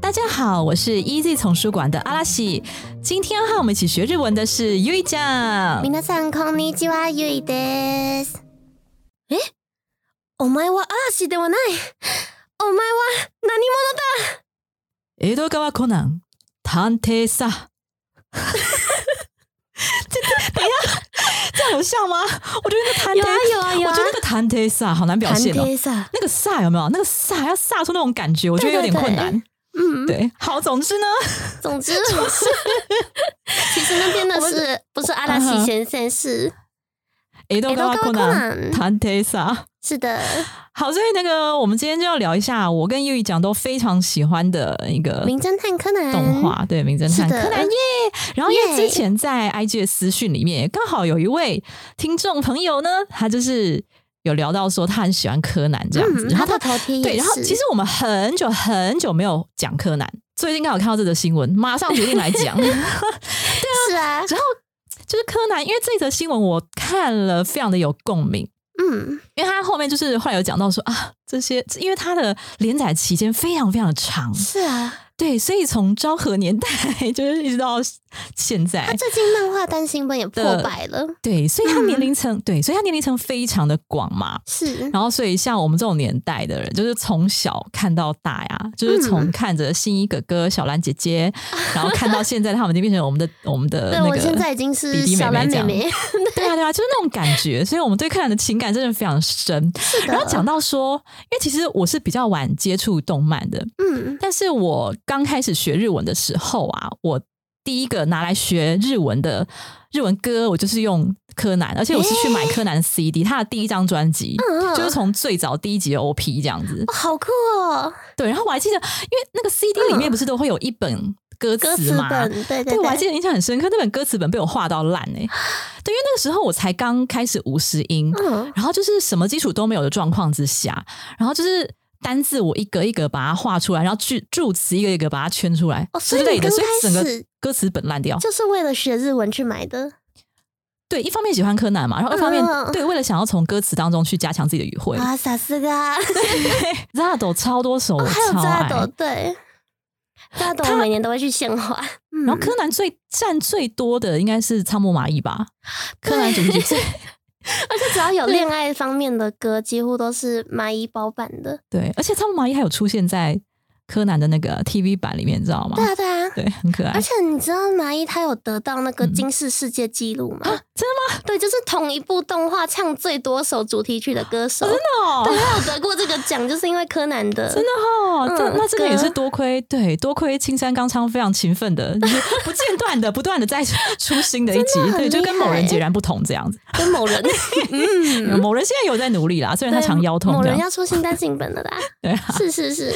大家好，我是 Easy 丛书馆的阿拉西。今天和我们一起学日文的是 U 一酱。皆さんこんにちは、ゆいです。えお前は嵐ではない。お前は何者だ江戸川コナン探偵さ。这等一下，这样有像吗？我觉得那个探有啊偵，有啊有啊我觉得那个探偵さ好难表现哦。さ。那个飒有没有？那个飒要飒出那种感觉，我觉得有点困难。 嗯，对，好，总之呢，总之就是，其实那边的是不是阿拉西先生？是江戸川コナン江戸川コナン探偵さ。是的，好，所以那个我们今天就要聊一下我跟 U 一讲都非常喜欢的一个名侦探柯南动画，对《名侦探是的柯南》耶。然后因为耶之前在 IG 的私讯里面，刚好有一位听众朋友呢，他就是 有聊到说他很喜欢柯南这样子，嗯，然后他他的头贴对。然后其实我们很久很久没有讲柯南，最近刚好看到这则新闻，马上决定来讲。是啊，然后就是柯南，因为这则新闻我看了，非常的有共鸣。嗯，因为他后面就是后来有讲到说啊，这些因为他的连载期间非常非常的长，是啊。对，所以从昭和年代 就是一直到现在。他在，最近漫画单行本也破百了，对，所以他嗯年龄层、对，所以他年龄层非常的广嘛。是。然后，所以像我们这种年代的人，就是从小看到大呀，就是从嗯。看着新一哥哥、小兰姐姐，然后看到现在他们就变成我们的我们的对那个。我现在已经是小兰妹妹妹，对啊，对啊，就是那种感觉，所以我们对柯南的情感真的非常深。的。然后讲到说，因为其实我是比较晚接触动漫的，嗯，但是我刚开始学日文的时候啊，我第一个拿来学日文的日文歌，我就是用柯南，而且我是去买柯南 CD，他的第一张专辑。嗯就是从最早第一集的 OP 这样子，哦好酷哦，对，然后我还记得，因为那个 CD 里面不是都会有一本歌歌词嘛，词本，对对，对，我还记得印象很深刻，那本歌词本被我画到烂哎、对，因为那个时候我才刚开始五十音，嗯，然后就是什么基础都没有的状况之下，然后就是单字我一格一格把它画出来，然后句助词一个一个把它圈出来哦所以之类的，你刚所以整个开始歌词本烂掉。就是为了学日文去买的，对，一方面喜欢柯南嘛，然后一方面、嗯。对，为了想要从歌词当中去加强自己的语汇。啊，傻四个。啊，Zado 超多首我还有扎斗，对，扎斗他我每年都会去献花，嗯。然后柯南最占最多的应该是仓木麻衣吧，柯南主题曲。最 而且只要有恋爱方面的歌，几乎都是麻衣包办的，对，而且仓木麻衣还有出现在柯南的那个 TV 版里面，你知道吗？对啊对啊。对，很可爱而。且你知道麻衣她有得到那个嗯金氏世界纪录吗？真的吗？对，就是同一部动画唱最多首主题曲的歌手。真的哦，对，他有得过这个奖，就是因为柯南的。真的哦，这、嗯那真的也是多亏对多亏青山刚昌非常勤奋的，就是不间断的不断的在出新的一集对，就跟某人截然不同这样子。跟某人，嗯，某人现在有在努力啦，虽然他常腰痛。某人要出新单行本了啦。对啊，是是是，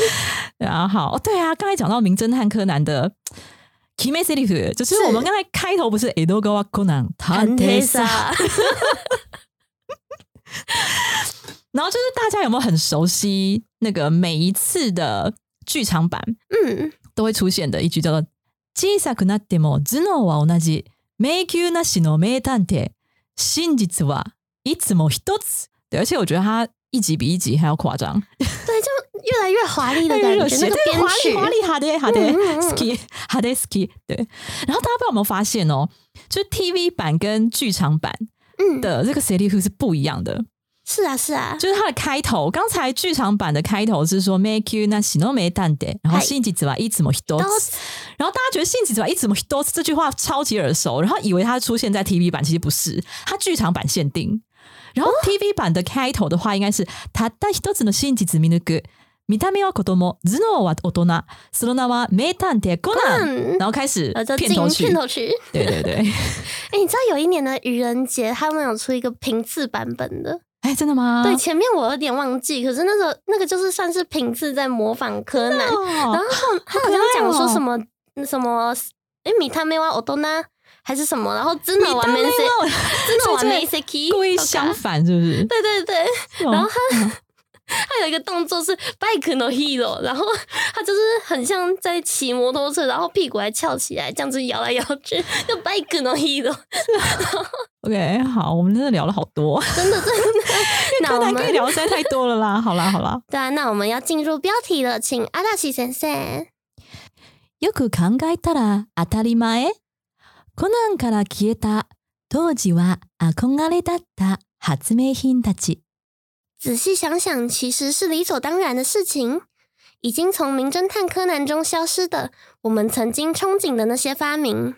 对啊，好，哦对啊，刚才讲到名侦探柯南的。Kime s e r i f 就是是我们刚才开头不是 Edogawa Conan 探偵さ，然后就是大家有没有很熟悉那个每一次的剧场版嗯，都会出现的一句叫做“小さくなっても頭脳は同じ迷宮なしの名探偵真実はいつも一つ”。对，而且我觉得他一集比一集还要夸张，对，就 越来越华丽的感觉，热血，那个对，编华丽曲，华丽，哈的哈的嗯嗯嗯，ski 哈的 ski，对。然后大家不知道有没有发现哦，就是 TV 版跟剧场版嗯，的这个 c e r i f 是不一样的。是啊是啊，就是它的开头，刚才劇場版的开头是说 “make you 那喜诺没蛋的”，然后嗨信実はいつも一都つ，然后大家觉得信実はいつも一つ这句话超级耳熟，然后以为它出现在 TV 版，其实不是，它剧场版限定。然后 TV 版的开头的话，应该是“たった一つの真実見抜く”。 見た目は子供、頭脳は大人、その名は名探偵コナン。嗯，然后开始呃，就进片头曲，片头曲。对对对，哎，你知道有一年的愚人节，他们有出一个平次版本的， 哎，真的吗？对，前面我有点忘记，可是那个那个就是算是平次在模仿柯南，哦然后他好像讲说什么、什么，哎，米他妹哇欧多纳还是什么，然后真的完没 C，真的完没 C key，故意相反是不是？对对对，是吗然后他他 有一个动作是 bike no hero，然后他就是很像在骑摩托车，然后屁股还翘起来，这样子摇来摇去，就 bike no hero， OK，好，我们真的聊了好多，真的真的。那柯我们南可以聊的实在太多了啦。好啦，好啦。对啊，那我们要进入标题了，请阿大西先生。よく考えたら当たり前。コナンから消えた当時は憧れだった発明品たち。 仔细想想，其实是理所当然的事情。已经从《名侦探柯南》中消失的，我们曾经憧憬的那些发明，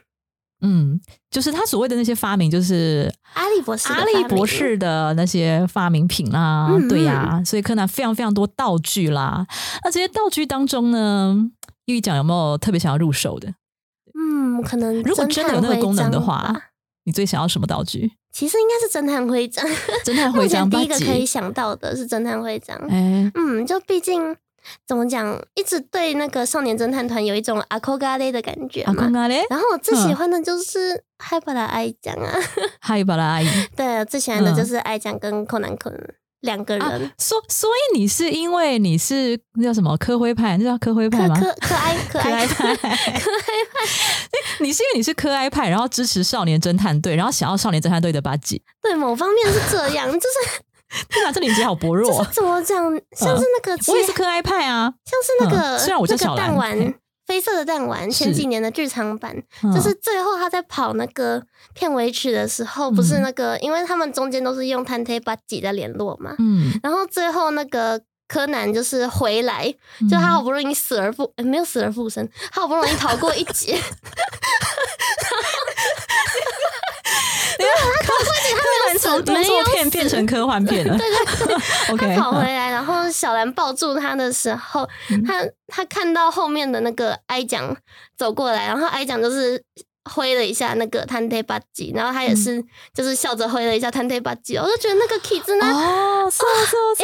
嗯，就是他所谓的那些发明，就是阿笠博士阿笠博士的那些发明品啦，嗯对呀、所以柯南非常非常多道具啦。那这些道具当中呢，玉讲有没有特别想要入手的？嗯，可能如果真的有那个功能的话你最想要什么道具？其实应该是侦探徽章。侦探徽目前章，第一个可以想到的是侦探徽章。哎，嗯，就毕竟怎么讲，一直对那个少年侦探团有一种阿扣嘎嘞的感觉阿公嘛。阿嘞，然后我最喜欢的就是害怕的爱讲啊，嗨巴拉阿姨对，最喜欢的就是爱讲跟柯南可能两个人。啊，所所以你是因为你是那叫什么科徽派？那叫科徽派吗？可可可爱可可爱爱派，可爱派，你是因为你是科爱派，然后支持少年侦探队，然后想要少年侦探队的八吉。对某方面是这样，就是 天哪，这连接好薄弱就是。怎么讲，像是那个我也是科爱派啊，像是那个、嗯虽然我叫那小兰。绯色的弹丸前几年的剧场版，嗯。就是最后他在跑那个片尾曲的时候，不是那个，因为他们中间都是用探推把挤在联络嘛，嗯，然后最后那个柯南就是回来，嗯就他好不容易死而复，呃没有死而复生，他好不容易逃过一劫，柯南从动作片变成科幻片了。对对对，OK，他跑回来，然后小兰抱住他的时候，嗯他他看到后面的那个哀奖走过来，然后哀奖就是挥了一下那个探推巴吉，然后他也是就是笑着挥了一下探推巴吉，我就觉得那个 key 真的，哦，是是是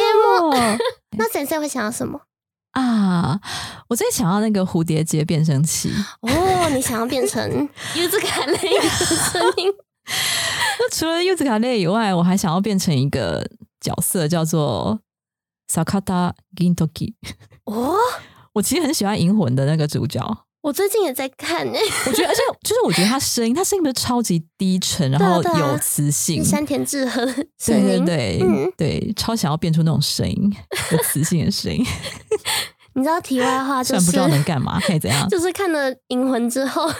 那先生会想要什么？啊！我最想要那个蝴蝶结变声器。哦，你想要变成柚子卡雷的声音？那除了柚子卡类以外，我还想要变成一个角色，叫做 Sakata Gintoki。哦，我其实很喜欢《银魂》的那个主角，我最近也在看呢，我觉得，而且 就是我觉得他声音，他声音不是超级低沉，然后有磁性，山田智和对对。对、嗯对，超想要变出那种声音，有磁性的声音。你知道题外话就是虽然不知道能干嘛，可以怎样？就是看了《银魂》之后，嗯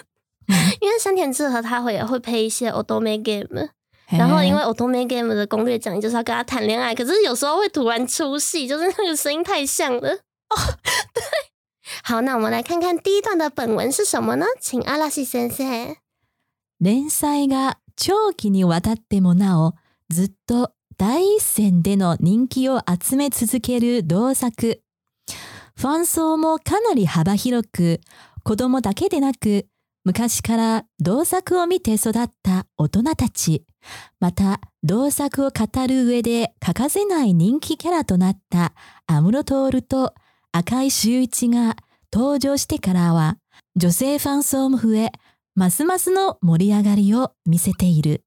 因为山田智和他会也会配一些 Otome Game，然后因为 Otome Game 的攻略讲义就是要跟他谈恋爱，可是有时候会突然出戏，就是那个声音太像了。哦，对。好，那我们来看看第一段的本文是什么呢？请阿拉西先生。連載が長期にわたってもなおずっと第一線での人気を集め続ける同作。ファン層もかなり幅広く、子供だけでなく、 昔から同作を見て育った大人たち、また同作を語る上で欠かせない人気キャラとなった安室徹と赤井秀一が登場してからは、女性ファン層も増え、ますますの盛り上がりを見せている。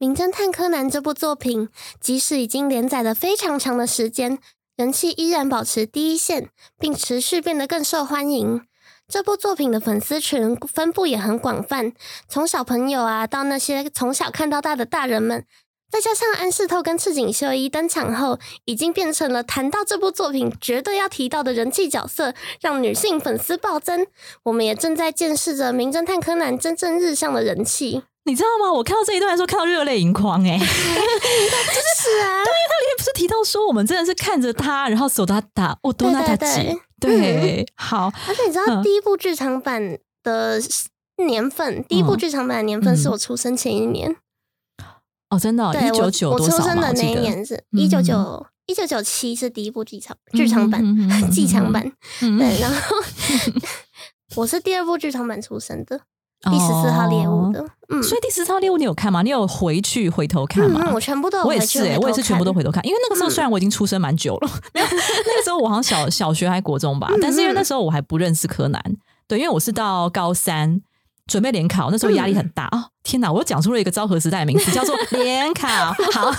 《名侦探柯南》这部作品，即使已经连载了非常长的时间，人气依然保持第一线，并持续变得更受欢迎。这部作品的粉丝群分布也很广泛，从小朋友啊到那些从小看到大的大人们，再加上安室透跟赤井秀一登场后，已经变成了谈到这部作品绝对要提到的人气角色，让女性粉丝暴增。我们也正在见识着《名侦探柯南》真正日上的人气。你知道吗？我看到这一段的时候，看到热泪盈眶哎、就！是啊，对，他里面不是提到说我们真的是看着他，然后手他打哦，多纳他对吉对，好，而且你知道嗯。第一部剧场版的年份，第一部剧场版的年份是我出生前一年，哦，真的、哦，对我一九九我出？生的那一年是。嗯一九九一九九七是第一部剧场剧场版嗯嗯嗯嗯嗯。剧场版，嗯。对，然后 我是第二部剧场版出生的，第十四号猎物哦的。嗯，所以第十四号猎物你有看吗？你有回去回头看吗？嗯，我全部都有我也是哎、我也是全部都回头看，因为那个时候嗯虽然我已经出生蛮久了，没 有那个时候我好像小小学还国中吧，嗯但是因为那时候我还不认识柯南，对，因为我是到高三准备联考，那时候压力很大哦，天哪，我又讲出了一个昭和时代的名字，叫做联考，好。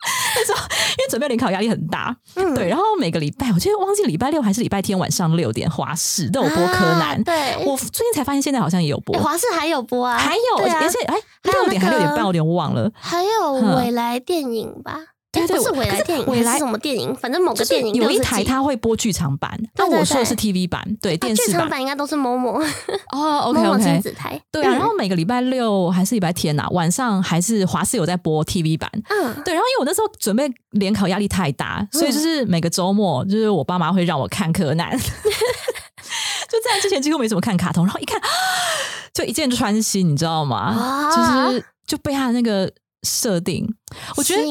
那时候因为准备联考压力很大，嗯对，然后每个礼拜，我记得忘记礼拜六还是礼拜天晚上六点，华视都有播柯南。啊对，我最近才发现现在好像也有播，诶华视还有播啊，还有，而且哎六点还那个六点半，我有点忘了。还有嗯未来电影吧？对对不是未来电影，未来什么电影？反正某个电影有一台它会播剧场版，但对对我说的是 TV 版，对电视版。场版应该都是某某哦，OK 某某亲 OK，子台。对然后每个礼拜六还是礼拜天呐、晚上还是华视有在播 TV 版。嗯，对，然后因为我那时候准备联考压力太大，所以就是每个周末，就是我爸妈会让我看柯南。就在之前几乎没怎么看卡通，然后一看就一箭穿心，你知道吗？啊就是就被他那个设定，我觉得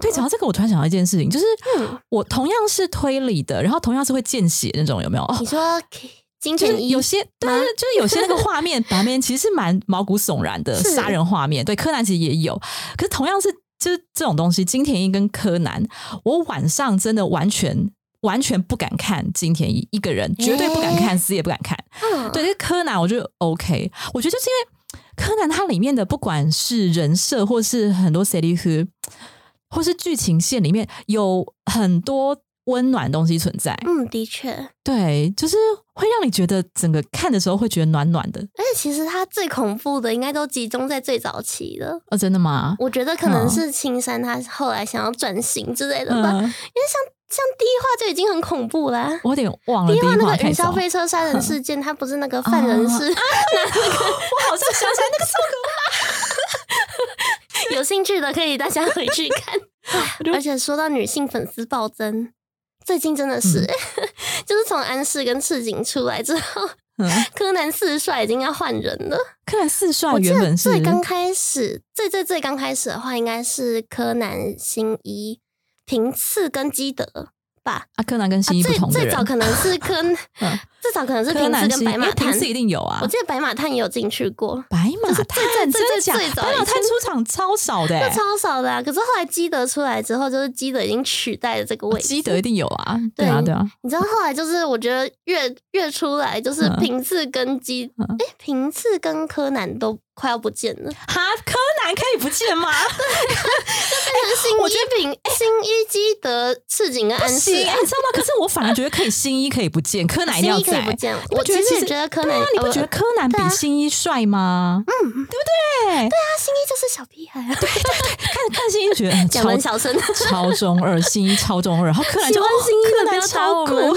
对，讲到这个，我突然想到一件事情，就是嗯。我同样是推理的，然后同样是会见血那种，有没有？哦。你，说金就是田一有些对，吗 就是有些那个画面版面其实是蛮毛骨悚然的杀人画面。对，柯南其实也有，可是同样是就是这种东西，金田一跟柯南，我晚上真的完全。完全不敢看金田一一个人，绝对不敢看，死也不敢看。嗯，对，柯南我觉得 OK，我觉得就是因为柯南它里面的不管是人设，或是很多塞利夫，或是剧情线里面有很多温暖的东西存在。嗯，的确。对，就是会让你觉得整个看的时候会觉得暖暖的。而且其实它最恐怖的应该都集中在最早期了。哦，真的吗？我觉得可能嗯是青山他后来想要转型之类的吧，因为嗯，像像第一话就已经很恐怖啦、我有点忘了第一话那个云霄。飞车杀人事件，他不是那个犯人 是 我好像想起来那个 有兴趣的可以大家回去看。而且说到女性粉丝暴增，最近真的是，嗯。就是从安室跟赤井出来之后，嗯，柯南四帅已经要换人了。柯南四帅我记得原本是最刚开始，最最最刚开始的话，应该是柯南、新一、平次跟基德吧。啊，柯南跟啊，新一不最。最早可能是柯，嗯最早可能是平次跟白马探为平。次一定有啊我。记得白马探也有进去过，白马就是探最最真的假？最最早白马探出场超少的、欸，那超少的啊。可是后来基德出来之后，就是基德已经取代了这个位置。基德一定有啊，对啊，对对啊，你知道后来就是我觉得越越出来，就是嗯平次跟基，嗯哎、平次跟柯南都快要不见了。哈，柯南可以不见吗？新我觉一比、新一基德、赤井跟安室，你知道吗？可是我反而觉得可以新一可以不见，柯南一定要见我觉得觉得柯南，你不呃觉得柯南比新一帅吗？嗯，对不对？对啊新一就是小屁孩啊？看看新一就觉得超小声。超中二，新一超中二，然后柯南就柯南超酷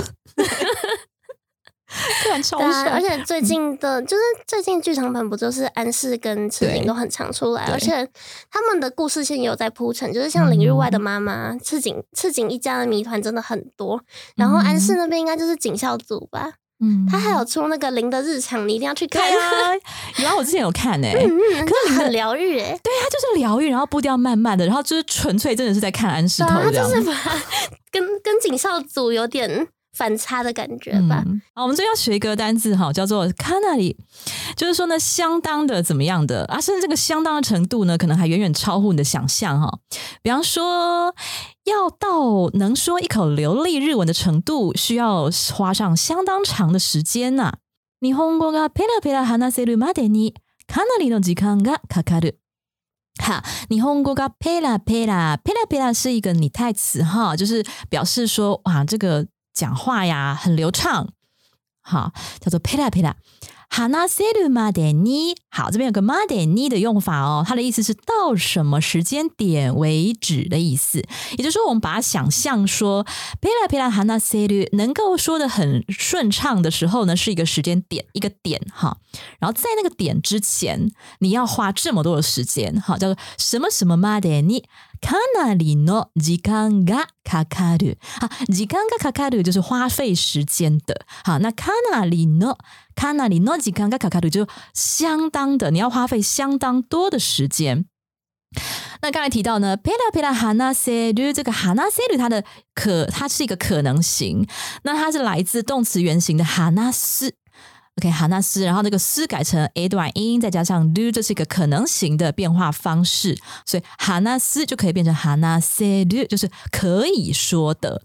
我们，柯南超对啊，而。且最 近的，就是最近剧场版不就是安室跟赤井都很常出来，而且他们的故事线也有在铺陈，就是像《领域外的妈妈》赤井赤井一家的谜团真的很多，然后安室那边应该就是警校组吧，嗯他还有出那个零的日常，你一定要去看。啊，有啊，我之前有看诶，嗯，可是很疗愈诶，对，啊就是疗愈，然后步调慢慢的，然后就是纯粹真的是在看安室他就。是把 跟跟警校组有点反差的感觉吧。嗯，好，我们这边要学一个单字哈，叫做 “canary”，就是说呢，相当的怎么样的啊，甚至这个相当的程度呢，可能还远远超乎你的想象哈。比方说，要到能说一口流利日文的程度，需要花上相当长的时间呐、日本語がペラペラ話せるまでにかなりの時間がかかる。好，日本語がペラペラ，ペラペラ是一个拟态词哈，就是表示说哇，这个 讲话呀很流畅，好，叫做ペラペラ。話せるまでに，好，这边有个までに的用法哦，它的意思是到什么时间点为止的意思。也就是说，我们把它想象说，ペラペラ話せる能够说的很顺畅的时候呢，是一个时间点，一个点哈。然后在那个点之前，你要花这么多的时间，哈，叫做什么什么までに かなりの時間がかかる。啊，時間がかかる就是花费时间的。好，那かなりのかなりの時間がかかる就相当的，你要花费相当多的时间。那刚才提到呢，ペラペラ話せる这个話せる，它的可它是一个可能形，那它是来自动词原形的話す。 OK，哈纳斯，然后那个斯改成 a 短音，再加上 do，这是一个可能型的变化方式，所以哈纳斯就可以变成哈纳塞 do，就是可以说的。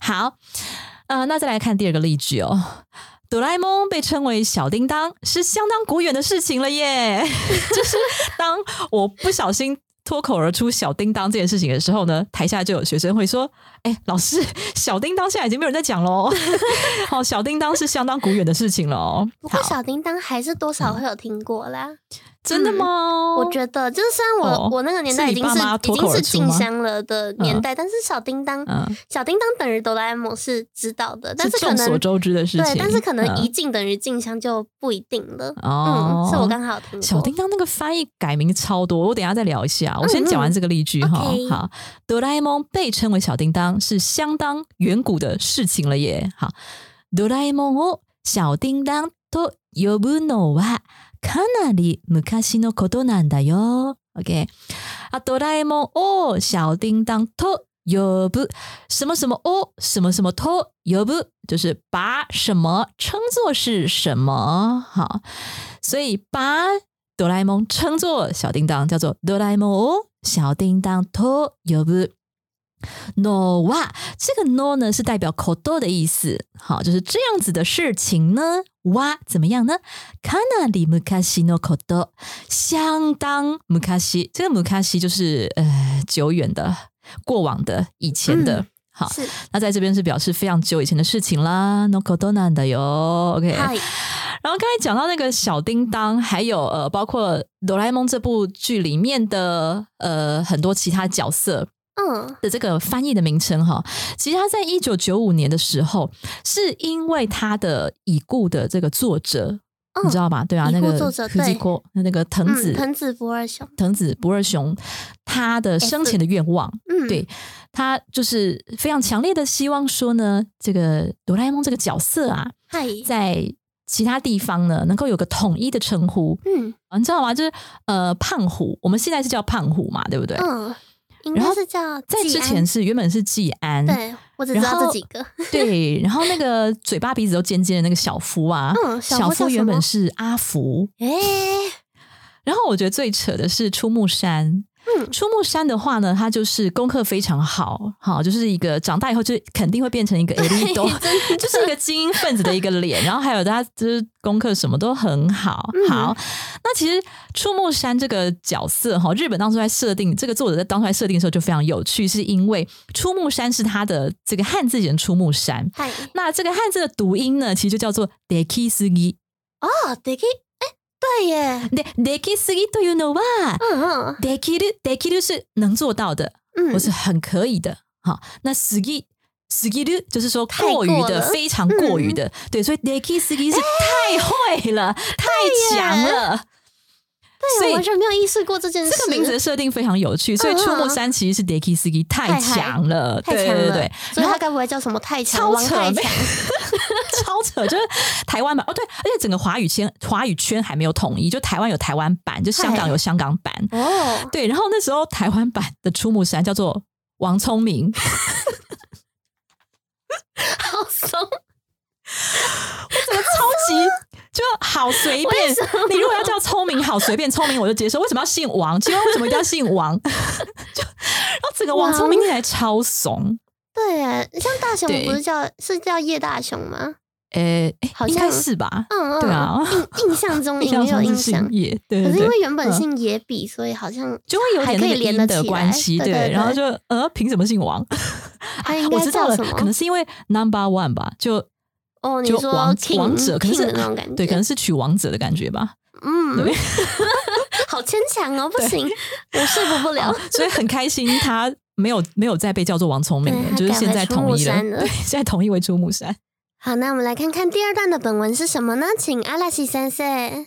好，呃，那再来看第二个例句哦。哆啦 A 梦被称为小叮当，是相当古远的事情了耶。就是当我不小心。脱口而出“小叮当”这件事情的时候呢，台下就有学生会说：“哎，老师，小叮当现在已经没有人在讲喽。好，小叮当是相当古远的事情了。不过小叮当还是多少会有听过啦。真的吗？我觉得，就是虽然我我那个年代已经是已经是静香了的年代，但是小叮当，小叮当等于哆啦 A 梦是知道的，但是可能众所周知的事情。对，但是可能一静等于静香就不一定了。哦，是我刚好听小叮当那个翻译改名超多，我等下再聊一下。我先讲完这个例句哈。好，哆啦 A 梦被称为小叮当是相当远古的事情了耶。好，哆啦 A 梦を小叮当と呼ぶのは。かなり昔のことなんだよ。OK。啊，哆啦 A 梦哦，小叮当と呼ぶ什么什么哦，什么什么と呼ぶ，就是把什么称作是什么。好，所以把哆啦 A 梦称作小叮当，叫做哆啦 A 梦哦，小叮当と呼ぶ。 no 哇，这个 no 呢是代表口多的意思，好，就是这样子的事情呢，哇，怎么样呢？かなり昔のこと，相当昔，这个昔就是呃久远的、过往的、以前的，好，那在这边是表示非常久以前的事情啦。no ことなんだよ，OK。然后刚才讲到那个小叮当，还有呃，包括哆啦 A 梦这部剧里面的呃很多其他角色。 嗯的这个翻译的名称哈，其实他在一九九五年的时候，是因为他的已故的这个作者，你知道吧？对啊，那个作者对，那个藤子藤子不二雄，藤子不二雄，他的生前的愿望，嗯，对他就是非常强烈的希望说呢，这个哆啦 A 梦这个角色啊，在其他地方呢能够有个统一的称呼，嗯，你知道吗？就是呃，胖虎，我们现在是叫胖虎嘛，对不对？嗯。然后是叫在之前是原本是季安，对我只知道这几个。对，然后那个嘴巴鼻子都尖尖的那个小夫啊，小夫原本是阿福。哎，然后我觉得最扯的是出木山。出木山的话呢，他就是功课非常好，好就是一个长大以后就肯定会变成一个 elite，就是一个精英分子的一个脸。然后还有他就是功课什么都很好。好，那其实出木山这个角色哈，日本当初在设定这个作者在当初在设定的时候就非常有趣，是因为出木山是他的这个汉字写成出木山，那这个汉字的读音呢，其实就叫做 deki sugi 哦，deki。对耶，でできすぎというのは、嗯できるできる是能做到的，嗯，或是很可以的。好，那すぎすぎる就是说过于的，非常过于的。对，所以できすぎ是太会了，太强了。 对，我完全没有意识过这件事。这个名字的设定非常有趣，所以出木山其实是 k i 太强了，对对对，所以他该不会叫什么太强？超扯，超扯，就是台湾版。哦，对，而且整个华语圈华语圈还没有统一，就台湾有台湾版，就香港有香港版。哦，对，然后那时候台湾版的出木山叫做王聪明，好怂，我怎么超级。就好随便，你如果要叫聪明，好随便，聪明我就接受。为什么要姓王？请问为什么一定要姓王？就然后整个王聪明起来超怂。对，像大雄不是叫是叫叶大雄吗？呃，好像是吧。嗯嗯，对啊，印印象中 也有印象。叶，对可是因为原本姓野比，所以好像就会有点那个连的关系。对，然后就呃，凭什么姓王？我知道了，可能是因为 Number One 吧，就。哦，你说王王者可能是那种感觉，对，可能是取王者的感觉吧。嗯，对，好牵强哦，不行，我说服不了。所以很开心，他没有没有再被叫做王聪明了，就是现在统一了，对，现在统一为出木山。好，那我们来看看第二段的本文是什么呢？请阿拉西先生。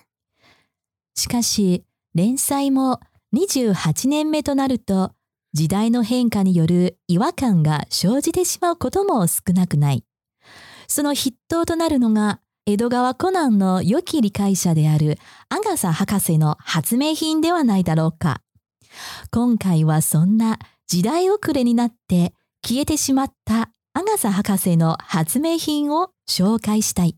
しかし連載も二十八年目となると、時代の変化による違和感が生じてしまうことも少なくない。 その筆頭となるのが、江戸川コナンの良き理解者であるアガサ博士の発明品ではないだろうか。今回はそんな時代遅れになって消えてしまったアガサ博士の発明品を紹介したい。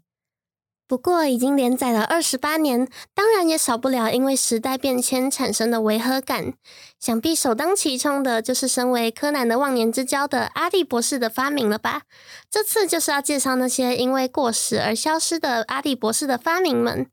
不过已经连载了二十八年，当然也少不了因为时代变迁产生的违和感。想必首当其冲的就是身为柯南的忘年之交的阿笠博士的发明了吧？这次就是要介绍那些因为过时而消失的阿笠博士的发明们。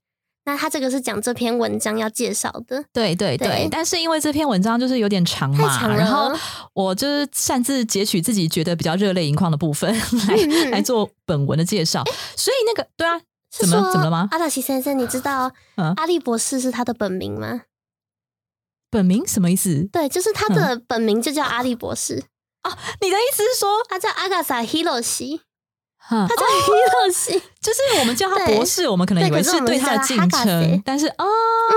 那他这个是讲这篇文章要介绍的，对对对，对但是因为这篇文章就是有点长嘛，然后我就是擅自截取自己觉得比较热泪盈眶的部分 来、来做本文的介绍，所以那个对啊，怎么怎么了吗？阿达西先生，你知道 嗯阿笠博士是他的本名吗？本名什么意思？对，就是他的本名就叫阿笠博士，哦你的意思是说，他叫阿嘎萨 Hiroshi，哈他叫 Hiroshi，、就是我们叫他博士，我们可能以为是对他的敬称但是哦，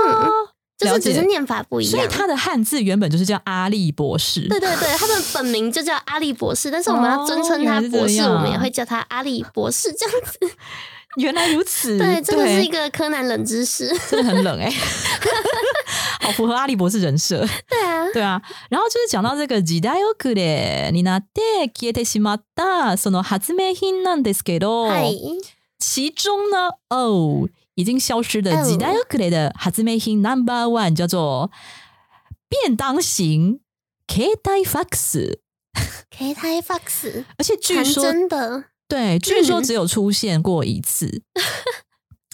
嗯就是。只是念法不一样。所以他的汉字原本就是叫阿笠博士，对对对，他的本名就叫阿笠博士，但是我们要尊称他博士，样我们也会叫他阿笠博士这样子。原来如此。对，这个是一个柯南冷知识。真的很冷哎、好符合阿笠博士人设。对啊，对啊，然后就是讲到这个時代遅れになって消えてしまったその発明品なんですけど，嗨，其中呢，哦，已经消失的哦時代遅れ的発明品 Number One 叫做便当型携帯ファックス， K 台 Fox 而且据传说真的， 对，据说嗯只有出现过一次。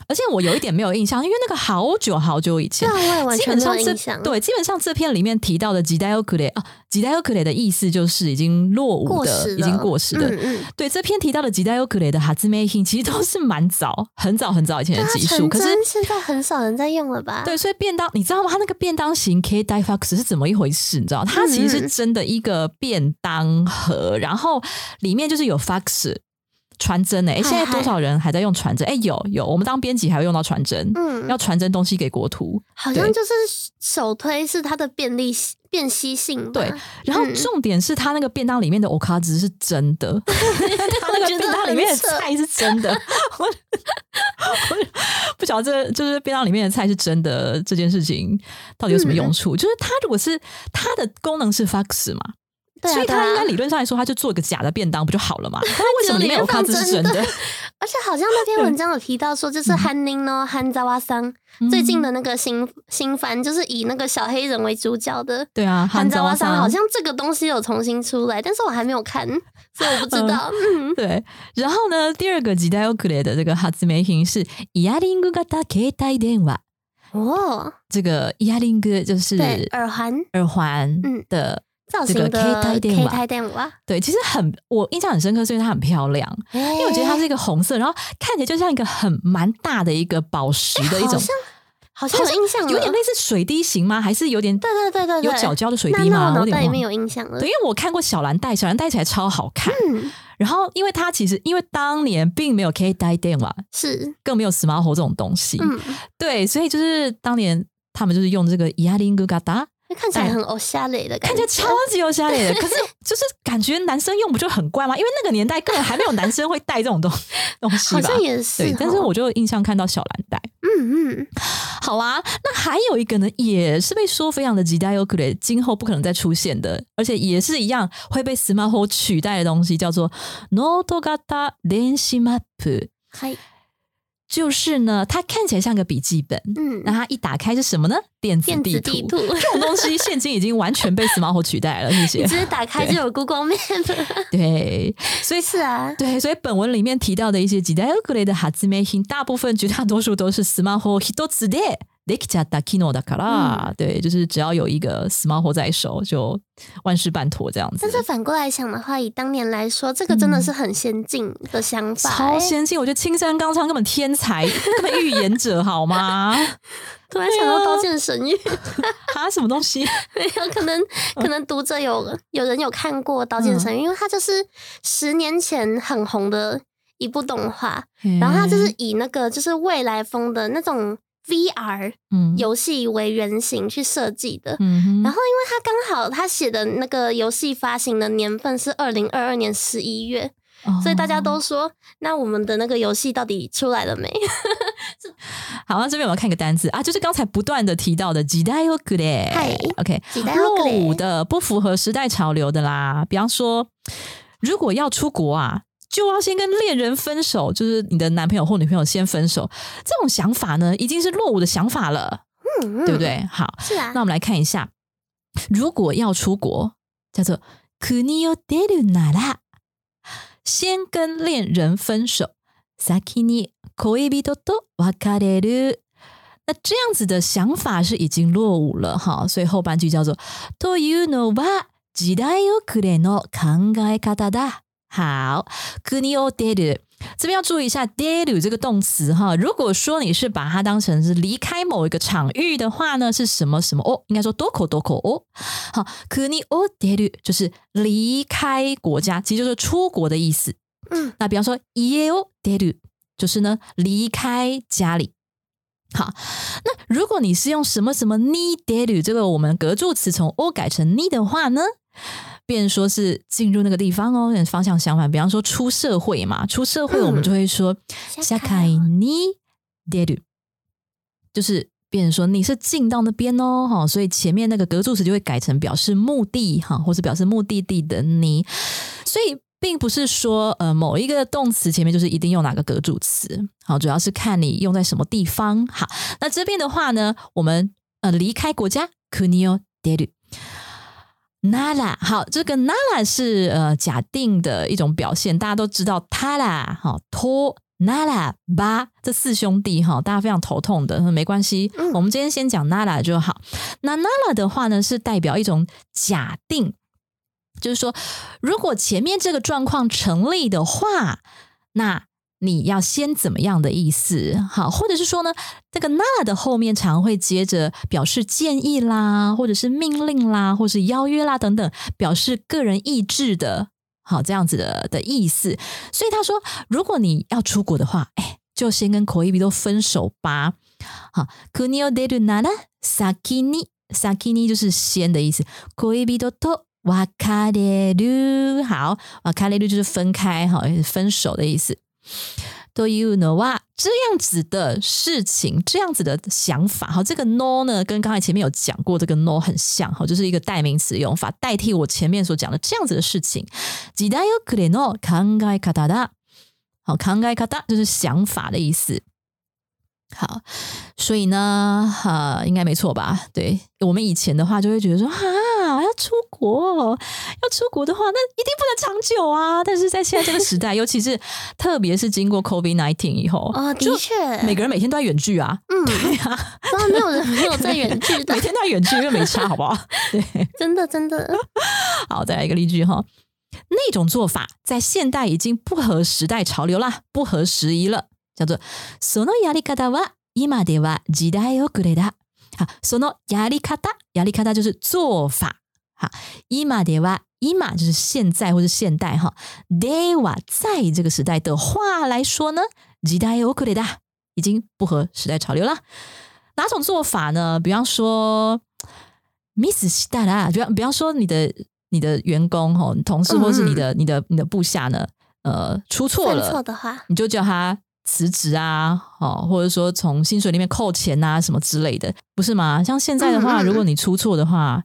而且我有一点没有印象，因为那个好久好久以前对啊，，我也完全没有基本上象。对，基本上这篇里面提到的吉代欧克雷啊，吉代欧克雷的意思就是已经落伍，的已经过时的。嗯嗯，对，这篇提到的吉代欧克雷的哈兹梅 hin 其实都是蛮早、很早、很早以前的技术。可是，现在很少人在用了吧？对，所以便当你知道吗？它那个便当型 K d i Fox 是怎么一回事？你知道，它其实是嗯真的一个便当盒，然后里面就是有 Fox 传真诶、欸。嗨现在多少人还在用传真？哎、有有，我们当编辑还会用到传真，嗯，要传真东西给国图。好像就是首推是它的便利便携性吧。对然后嗯重点是它那个便当里面的 o k a 值是真的，它 那个便当里面的菜是真的。我我不晓得这就是便当里面的菜是真的这件事情到底有什么用嗯处？就是它如果是它的功能是 Fox 嘛，对啊，所以对啊它应该理论上来说，它就做一个假的便当不就好了嘛？但为什么里面有 o k a 值是真的？而且好像那篇文章有提到说，就是韩宁呢，韩扎瓦桑最近的那个新新番，就是以那个小黑人为主角的。对啊，韩扎瓦桑桑好像这个东西有重新出来，但是我还没有看，所以我不知道。嗯，对，然后呢，第二个時代遅れ的这个発明品是イヤリング型携帯電話。哦，这个イヤリング就是对，耳环耳环嗯的， 造这个型的 K 电 K 话台电话，对，其实很我印象很深刻，是因为它很漂亮，因因为我觉得它是一个红色，然后看起来就像一个很蛮大的一个宝石的一种，好像好像有印象了，有点类似水滴型吗？还是有点对对对对对，有角胶的水那滴吗？那我脑有点忘袋里面有印象了对，。因为我看过小蓝带，小蓝带起来超好看。嗯，然后，因为它其实因为当年并没有 K 带电话，是，更没有 smart 这种东西，嗯，对，所以就是当年他们就是用这个イヤリング型， 看起来很欧夏雷的感觉，看起来超级有虾脸的，可是就是感觉男生用不就很怪吗？因为那个年代根本还没有男生会带这种东东西好吧？像也是哦。对，但是我就有印象看到小蓝带。嗯嗯，好啊，那还有一个呢，也是被说非常的时代遅れ，今后不可能再出现的，而且也是一样会被 smartphone 取代的东西，叫做 Note 型電子マップ。嗨， 就是呢，它看起来像个笔记本，嗯那，它一打开是什么呢？电子电地图。子地图，这种东西现今已经完全被 smartphone 取代了，谢谢你。直接打开就有 Google Map。对，所以是啊，对，所以本文里面提到的一些時代遅れ的発明品，大部分绝大多数都是スマホ一つで できちゃった機能だから、对，就是只要有一个 smartphone 在手，就万事办妥这样子但。是反过来想的话，以当年来说，这个真的是很先进的想法、欸。超先进，我觉得青山刚昌根本天才，根本预言者好吗？突然想到《刀剑神域》啊，什么东西？没有可能，可能读者有有人有看过《刀剑神域》，因为它就是十年前很红的一部动画，然后它就是以那个就是未来风的那种 VR 嗯游戏为原型去设计的。嗯哼，然后，因为他刚好他写的那个游戏发行的年份是二零二二年十一月，哦所以大家都说，那我们的那个游戏到底出来了没？好，那这边我们看一个单字啊，就是刚才不断的提到的几代遅れ嗨 OK，落伍的、不符合时代潮流的啦。比方说，如果要出国啊，就要先跟恋人分手，就是你的男朋友或女朋友先分手，这种想法呢，已经是落伍的想法了，嗯，对不？对？好，是啊那，我们来看一下，如果要出国，叫做国を出るなら，先跟恋人分手，先に恋人と別れる。那这样子的想法是已经落伍了哈，所以后半句叫做というのは時代遅れの考え方だ。 好，国を出る。这边要注意一下 “de lu” 这个动词哈。如果说你是把它当成是离开某一个场域的话呢，是什么什么哦？应该说多口多口哦。好，国を出る就是离开国家，其实就是出国的意思。嗯，那比方说家を出る，就是呢离开家里。好，那如果你是用什么什么に出る这个我们格助词从 o 改成に的话呢， 变成说是进入那个地方哦，方向相反。比方说出社会嘛，出社会我们就会说社会に出る，就是变成说你是进到那边哦，哈，所以前面那个格助词就会改成表示目的哈，或是表示目的地的你，所以并不是说呃某一个动词前面就是一定用哪个格助词，好，主要是看你用在什么地方。好，那这边的话呢，我们呃离开国家，国を出る。 Nara 好，这个 Nala 是呃假定的一种表现，大家都知道 tara 好托 Nala，巴这四兄弟哈，大家非常头痛的，没关系，嗯我们今天先讲 Nala 就好。那 Nala 的话呢，是代表一种假定，就是说，如果前面这个状况成立的话，那你要先怎么样的意思？好，或者是说呢，这个 nara 的后面常会接着表示建议啦，或者是命令啦，或是邀约啦等等，表示个人意志的，好这样子的的意思。所以他说，如果你要出国的话，哎，就先跟口译比都分手吧。好，国を出るなら先に先に就是先的意思，恋人と別れる。好，別れる就是分开，哈，也是分手的意思。 というのは这样子的事情，这样子的想法，好，这个 no 呢，跟刚才前面有讲过这个 no 很像，哈，就是一个代名词用法，代替我前面所讲的这样子的事情。時代遅れの考え方だ。好，考え方就是想法的意思。好，所以呢，呃，应该没错吧？对我们以前的话，就会觉得说，啊， 要出国，要出国的话，那一定不能长久啊。但是在现在这个时代，尤其是特别是经过 COVID nineteen 以后，哦，的就确，每个人每天都在远距啊，嗯，对啊，不然没有人没有在远距的每，天都在远距，因为没差，好不好？对，真的真的，好，再来一个例句哈。那种做法在现代已经不合时代潮流啦，不合时宜了，叫做そのやり方は今では時代遅れだ。好，そのやり方，やり方就是做法。 好，今では今就是现在或是现代哈。では在这个时代的话来说呢，時代遅れだ，已经不合时代潮流了。哪种做法呢？比方说，miss したら，比方比方说你的你的员工哈，你同事或是你的、你的你的部下呢，呃，出错犯了，错的话，你就叫他辞职啊，哦，或者说从薪水里面扣钱啊，什么之类的，不是吗？像现在的话，嗯嗯如果你出错的话，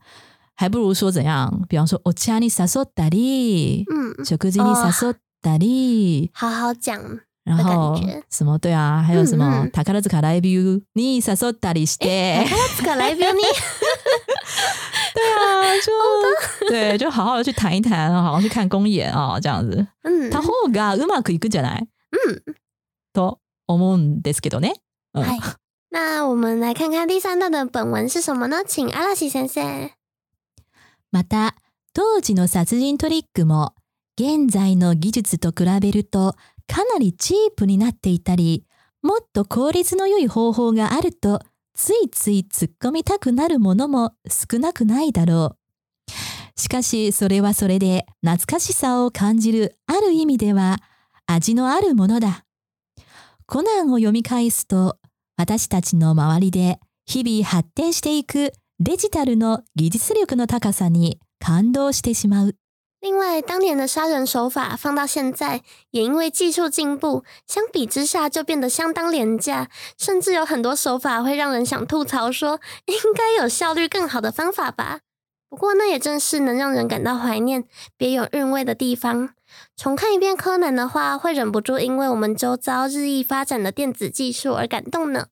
还不如说怎样？比方说，お茶に誘ったり，嗯，食事に誘ったり，好好讲，然后的感觉什么对啊，还有什么嗯嗯宝塚ライブに誘ったりして。这个来宾你，对啊，就对，就好好的去谈一谈，好好去看公演啊、这样子。嗯，他方がうまくいくんじゃない？嗯，と思うんですけどね。嗯，嗨，那我们来看看第三段的本文是什么呢？请阿拉西先生。 また当時の殺人トリックも現在の技術と比べるとかなりチープになっていたり、もっと効率の良い方法があるとついつい突っ込みたくなるものも少なくないだろう。しかしそれはそれで懐かしさを感じるある意味では味のあるものだ。コナンを読み返すと私たちの周りで日々発展していくデジタルの技術力の高さに感動してしまう。另外，当年的杀人手法放到现在，也因为技术进步，相比之下就变得相当廉价，甚至有很多手法会让人想吐槽说，应该有效率更好的方法吧。不过，那也正是能让人感到怀念、别有韵味的地方。 重看一遍柯南的话，会忍不住因为我们周遭日益发展的电子技术而感动呢。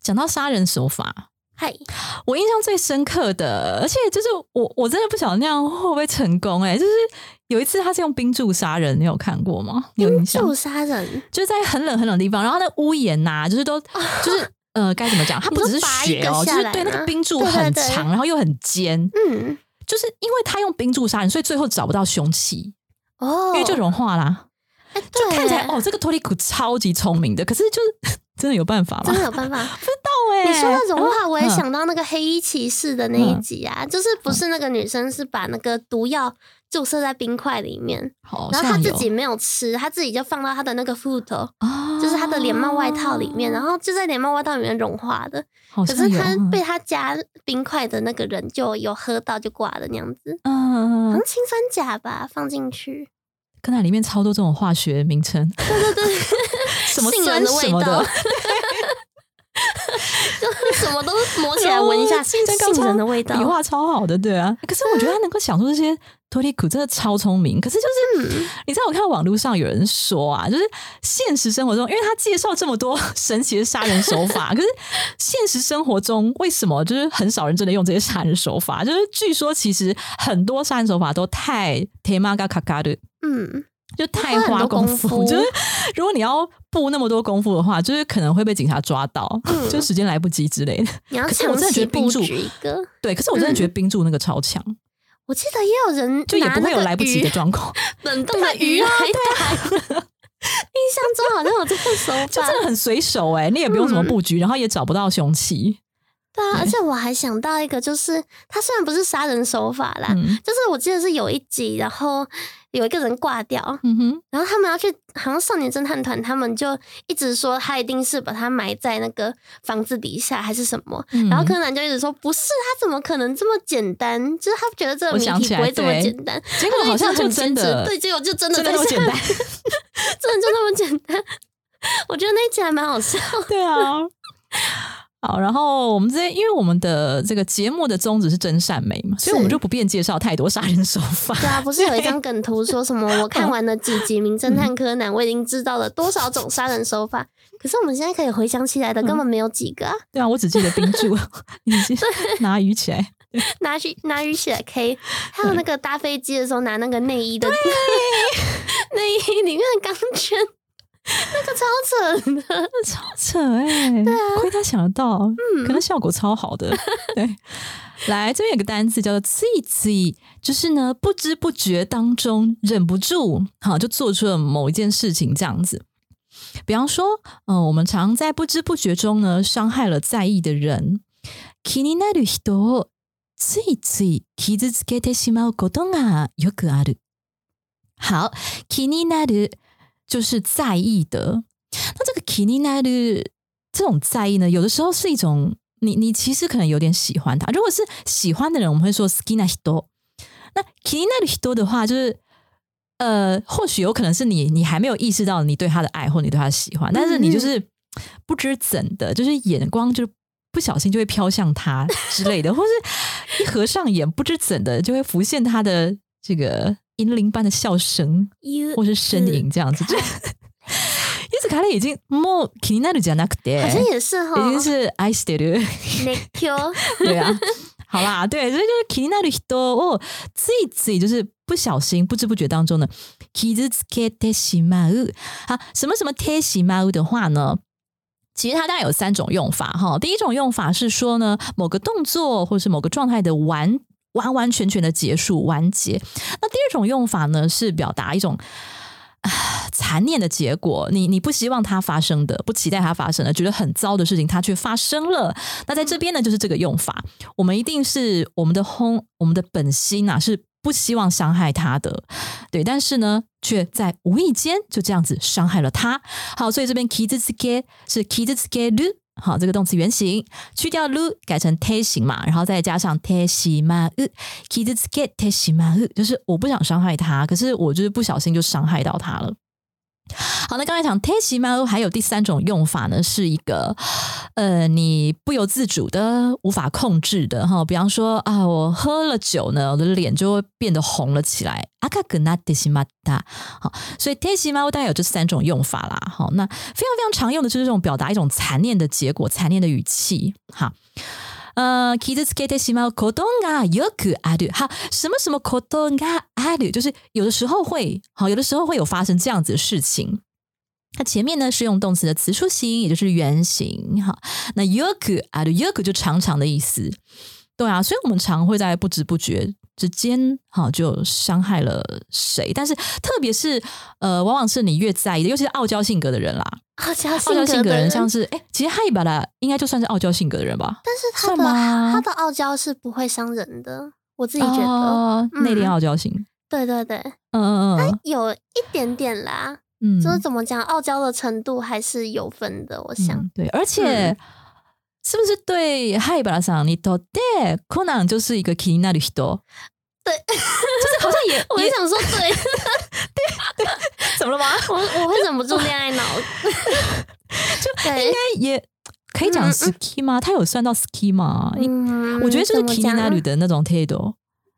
讲到杀人手法， 嗨，我印象最深刻的，而且就是我我真的不晓得那样会不会成功哎、就是有一次他是用冰柱杀人，你有看过吗？你有印象？助杀人，就是在很冷很冷的地方，然后那屋檐呐、就是都 就是呃该怎么讲？它不只是雪哦，就是对那个冰柱很长，然后又很尖，嗯，就是因为他用冰柱杀人，所以最后找不到凶器，哦，因为就融化啦。哎就看起来哦，这个托利库超级聪明的，可是就是真的有办法吗？真的有办法。不知道哎、你说的融化，我也嗯想到那个黑衣骑士的那一集啊，就是不是那个女生是把那个毒药注射在冰块里面，然后她自己没有吃，她自己就放到她的那个 foot，哦。就是她的连帽外套里面，然后就在连帽外套里面融化的。可是她被她加冰块的那个人就有喝到就挂了那样子，嗯好像氰酸钾吧，放进去，跟它里面超多这种化学名称，对对对，什么杏仁的味道 就是什么都磨起来闻一下杏仁杏仁的味道笔。画超好的，对啊。可是我觉得他能够想出这些托利库真的超聪明。可是就是，嗯你知道我看网络上有人说啊，就是现实生活中，因为他介绍这么多 神奇的杀人手法，可是现实生活中为什么就是很少人真的用这些杀人手法？就是据说其实很多杀人手法都太 temaga 卡卡的。嗯，就太花功夫，就是如果你要布那么多功夫的话，就是可能会被警察抓到，嗯 就时间来不及之类的。你要可是我真的觉得冰柱局一个。对，可是我真的嗯觉得冰柱那个超强，我记得也有人就也不会有来不及的状况，冷冻的鱼来打。印象中好像有这个手法 就真，的很随手哎、你也不用什么布局，然后也找不到凶器。对啊，对而且我还想到一个，就是他虽然不是杀人手法啦，嗯就是我记得是有一集，然后有一个人挂掉，嗯哼，然后他们要去，好像少年侦探团，他们就一直说他一定是把他埋在那个房子底下还是什么，嗯然后柯南就一直说不是，他怎么可能这么简单？就是他觉得这个谜题不会这么简单，结果好像就真的对，结果就真的真的在下面那么简单，真的就那么简单。我觉得那一集还蛮好笑。对啊。好，然后我们这因为我们的这个节目的宗旨是真善美嘛，所以我们就不便介绍太多杀人手法。对啊，不是有一张梗图说什么？我看完了几集《名侦嗯探柯南》，我已经知道了多少种杀人手法。可是我们现在可以回想起来的根本没有几个啊！对啊，我只记得冰柱，拿鱼起来。拿去拿鱼起来 K，还有那个搭飞机的时候拿那个内衣的内衣里面的钢圈，那个超扯的。超扯哎、亏他想得到，可能效果超好的。对，来这边有个单词叫做“自自”，就是呢不知不觉当中忍不住，好就做出了某一件事情这样子。比方说，嗯、我们常在不知不觉中呢伤害了在意的人。気になる人をついつい傷つけてしまうことがよくある。好，気になる 就是在意的。那这个 k i n i n a 这种在意呢，有的时候是一种你你其实可能有点喜欢他。如果是喜欢的人，我们会说 skina hito。那 k i n i n a hito 的话，就是呃，或许有可能是你你还没有意识到你对他的爱或你对他的喜欢，但是你就是不知怎的，就是眼光就是不小心就会飘向他之类的，或是一合上眼，不知怎的就会浮现他的这个银铃般的笑声。或是身影这样子。就柚子卡里已经もう気になるじゃなくて，好像也是哈，已经是愛してる。那 Q 对啊，好啦，对，所以就是気になる人をついつい就是不小心、不知不觉当中呢，傷つけてしまう。啊，什么什么てしまう的话呢？其实它大概有三种用法哈。第一种用法是说呢，某个动作或是某个状态的完 完完全全的结束完结。那第二种用法呢，是表达一种。残念的结果，你你不希望它发生的，不期待它发生的，觉得很糟的事情，它却发生了。那在这边呢，就是这个用法，我们一定是我们的轰，我们的本心啊，是不希望伤害他的，对，但是呢，却在无意间就这样子伤害了他。好，所以这边 k i z s k e 是 k i z s k e r 好，这个动词原形去掉 lu 改成 te 形嘛，然后再加上 te 西嘛 k i z s k e te 西嘛就是我不想伤害他，可是我就是不小心就伤害到他了。好，那刚才讲 te 西嘛还有第三种用法呢，是一个呃，你不由自主的、无法控制的哈，比方说啊，我喝了酒呢，我的脸就会变得红了起来。阿卡格纳德西马达，好，所以德西马大概有这三种用法啦。好，那非常非常常用的就是这种表达一种残念的结果、残念的语气。哈，呃，キズスケテシマコトンガヨクアル，好，什么什么コトンガアル，就是有的时候会，好，有的时候会有发生这样子的事情。它前面呢是用动词的词书形，也就是原形。哈，那 yoku 啊，yoku 就长长的意思。对啊，所以我们常会在不知不觉 之间，哈，就伤害了谁。但是特别是呃，往往是你越在意的，尤其是傲娇性格的人啦。傲娇傲娇性格的人，像是哎，其实哈伊巴拉应该就算是傲娇性格的人吧。但是他的他的傲娇是不会伤人的，我自己觉得。哦内敛嗯傲娇型。对对对，嗯嗯嗯有一点点啦，嗯，就是怎么讲，傲娇的程度还是有分的。我想，嗯、对，而且、嗯是不是对ハイバラさんにとってコナン就是一个気になる人？对，就是好像也我也也想说，对怎么了吗？我我会忍不住恋爱脑。就应对，该也可以讲嗯嗯 ski 吗？他有算到 ski 吗？嗯我觉得就是怎么 k i 讲 n a r 的那种态度，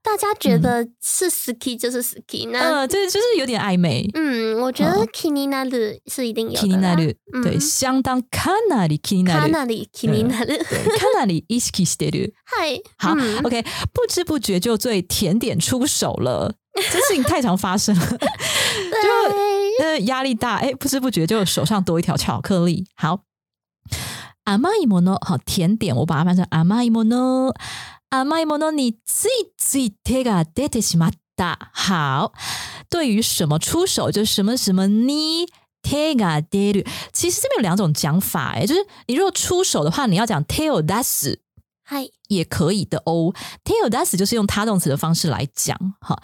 大家觉得是 ski 就是 ski，那呃，就是就是有点暧昧。嗯，我觉得 kini 那的是一定有 k i 的 n a 啦。 r 对，嗯相当かなり気になる，他那里 kini 那的，对，かなり意識してる。嗨，好、嗯 o k 不知不觉就对甜点出手了，这事情太常发生了。对，呃，压力大，哎，不知不觉就手上多一条巧克力。好，甘いもの，好，甜点，我把它翻成甘いもの。 甘いものについつい手が出てしまった。好，对于什么出手，就是什么什么に手が出る。其实这边有两种讲法，哎，就是你如果出手的话，你要讲手を出す。嗨，也可以的哦。手を出す就是用他动词的方式来讲，哈。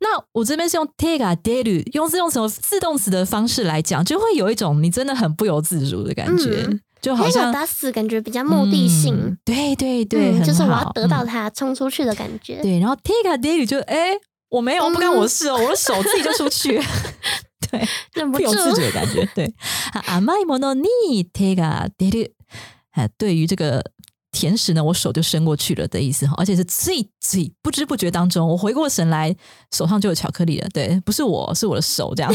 那我这边是用手が出る，用是用什么自动词的方式来讲，就会有一种你真的很不由自主的感觉，嗯 就好像那个打死感觉比较目的性嗯，对对对，嗯，很就是我要好得到嗯它冲出去的感觉。对，然后手が出る就哎，我没有不干我事哦，我的手自己就出去，对，忍不住不由自主的感觉。对，啊甘いものに手が出る，啊，对于这个甜食呢，我手就伸过去了的意思哈，而且是最最不知不觉当中，我回过神来，手上就有巧克力了。对，不是我是我的手这样。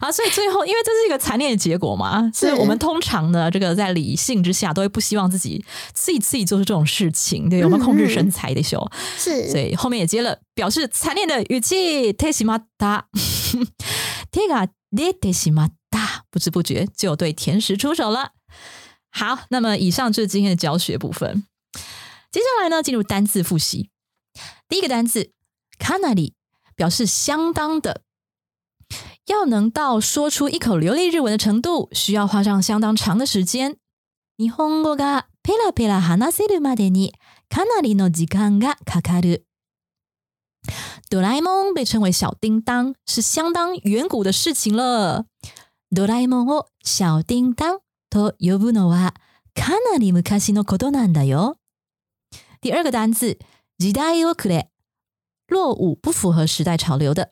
啊，所以最后，因为这是一个残念的结果嘛，所以是我们通常呢，这个在理性之下，都会不希望自己自己自己做出这种事情，对，我们控制身材的时候，所是，以后面也接了表示残念的语气，手しまった，手が出てしまった，不知不觉就对甜食出手了。好，那么以上就是今天的教学部分。接下来呢，进入单字复习。第一个单字かなり表示相当的， 要能到说出一口流利日文的程度，需要花上相当长的时间。日本語がペラペラ話せるまでにかなりの時間がかかる。哆啦 A 梦被称为小叮当，是相当远古的事情了。哆啦 A 梦を小叮当と呼ぶのはかなり昔のことなんだよ。第二个单字時代遅れ，落伍，不符合时代潮流的。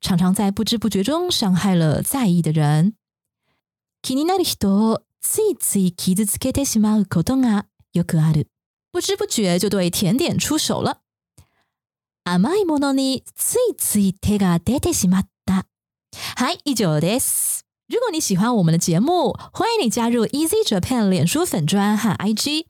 常常在不知不觉中伤害了在意的人。気になる人をついつい傷つけてしまうことがよくある。不知不觉就对甜点出手了。甘いものについつい手が出てしまった。はい、以上です。如果你喜欢我们的节目，欢迎你加入 Easy Japan 脸书粉专和 IG。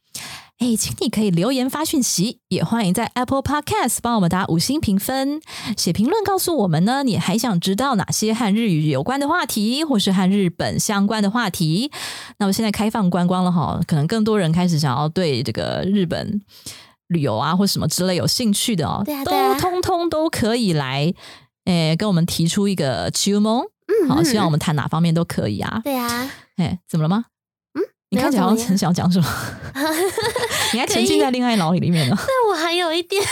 哎，请你可以留言发讯息，也欢迎在 Apple Podcast 帮我们打五星评分，写评论告诉我们呢，你还想知道哪些和日语有关的话题，或是和日本相关的话题？那么现在开放观光了哈，可能更多人开始想要对这个日本旅游啊，或什么之类有兴趣的哦，都对啊对啊通通都可以来，诶，跟我们提出一个注文，嗯，好，嗯希望我们谈哪方面都可以啊。对啊，哎，怎么了吗？嗯，你看起来好像很想讲什么，你还沉浸在恋爱脑里面呢。对我还有一点，因为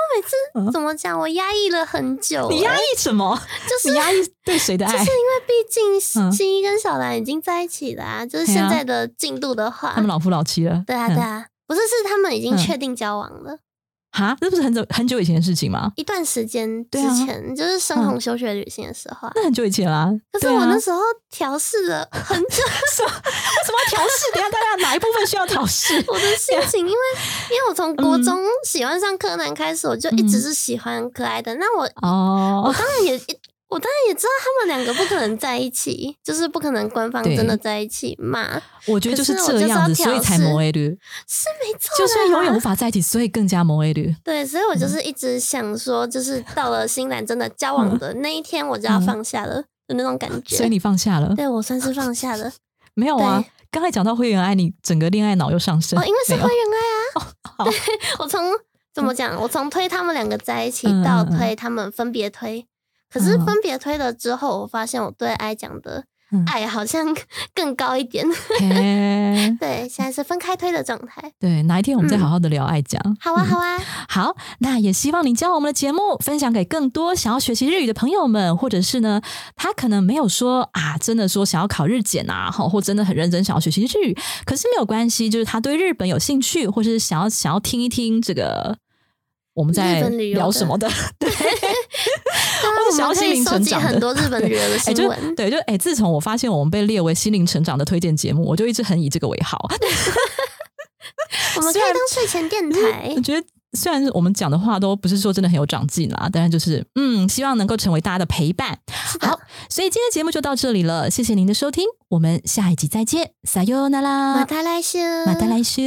我每次怎么讲，我压抑了很久。你压抑什么？就是你压抑对谁的爱？就是因为毕竟新一跟小兰已经在一起了啊。就是现在的进度的话，他们老夫老妻了。对啊，对啊，不是，是他们已经确定交往了。哈，这不是很久很久以前的事情吗？一段时间之前，就是深红休学旅行的时候。那很久以前啦。可是我那时候调试了很久，为什么要调试？等下大家哪一部分需要调试？我的心情，因为因为我从国中喜欢上柯南开始，我就一直是喜欢可爱的。那我哦，我当然也。我当然也知道他们两个不可能在一起，就是不可能官方真的在一起嘛。我觉得就是这样子，所以才摩 A 率，是没错。就是永远无法在一起，所以更加摩 A 率。对，所以我就是一直想说，就是到了新兰真的交往的那一天，我就要放下了的那种感觉。所以你放下了？对，我算是放下了。没有啊，刚才讲到会员爱，你整个恋爱脑又上升。哦，因为是会员爱啊。对，我从怎么讲？我从推他们两个在一起，到推他们分别推。可是分别推了之后，我发现我对爱讲的爱好像 更高一点。对，现在是分开推的状态。对，哪一天我们再好好的聊爱讲？好啊，好啊，好。那也希望你将我们的节目分享给更多想要学习日语的朋友们，或者是呢，他可能没有说啊，真的说想要考日检啊，哈，或真的很认真想要学习日语，可是没有关系，就是他对日本有兴趣，或者是想要想要听一听这个我们在聊什么的，对。我想要心灵成长很多日本旅游的新闻，对，就哎，自从我发现我们被列为心灵成长的推荐节目，我就一直很以这个为豪。我们可以当睡前电台。我觉得虽然我们讲的话都不是说真的很有长进啦，但是就是嗯，希望能够成为大家的陪伴。好，所以今天节目就到这里了，谢谢您的收听，我们下一集再见，撒哟那拉，马达来修，马达来修。